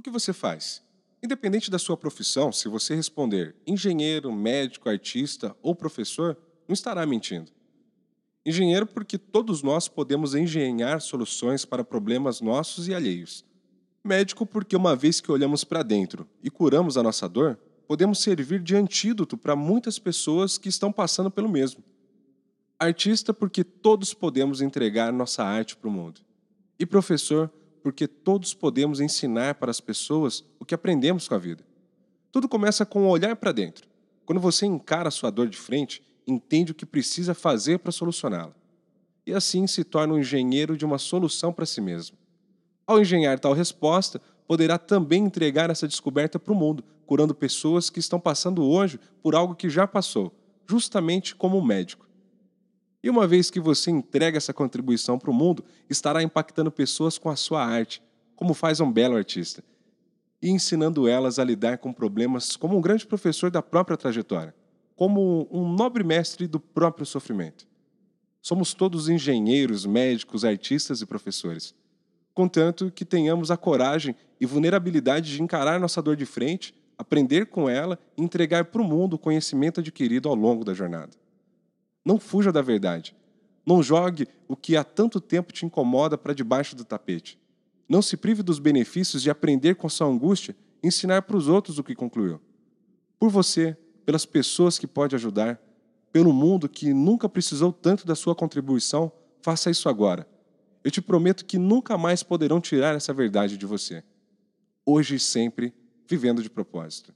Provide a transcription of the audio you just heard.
O que você faz? Independente da sua profissão, se você responder engenheiro, médico, artista ou professor, não estará mentindo. Engenheiro, porque todos nós podemos engenhar soluções para problemas nossos e alheios. Médico, porque uma vez que olhamos para dentro e curamos a nossa dor, podemos servir de antídoto para muitas pessoas que estão passando pelo mesmo. Artista, porque todos podemos entregar nossa arte para o mundo. E professor, porque todos podemos ensinar para as pessoas o que aprendemos com a vida. Tudo começa com o olhar para dentro. Quando você encara a sua dor de frente, entende o que precisa fazer para solucioná-la. E assim se torna um engenheiro de uma solução para si mesmo. Ao engenhar tal resposta, poderá também entregar essa descoberta para o mundo, curando pessoas que estão passando hoje por algo que já passou, justamente como um médico. E uma vez que você entrega essa contribuição para o mundo, estará impactando pessoas com a sua arte, como faz um belo artista, e ensinando elas a lidar com problemas como um grande professor da própria trajetória, como um nobre mestre do próprio sofrimento. Somos todos engenheiros, médicos, artistas e professores. Contanto que tenhamos a coragem e vulnerabilidade de encarar nossa dor de frente, aprender com ela e entregar para o mundo o conhecimento adquirido ao longo da jornada. Não fuja da verdade. Não jogue o que há tanto tempo te incomoda para debaixo do tapete. Não se prive dos benefícios de aprender com sua angústia e ensinar para os outros o que concluiu. Por você, pelas pessoas que pode ajudar, pelo mundo que nunca precisou tanto da sua contribuição, faça isso agora. Eu te prometo que nunca mais poderão tirar essa verdade de você. Hoje e sempre, vivendo de propósito.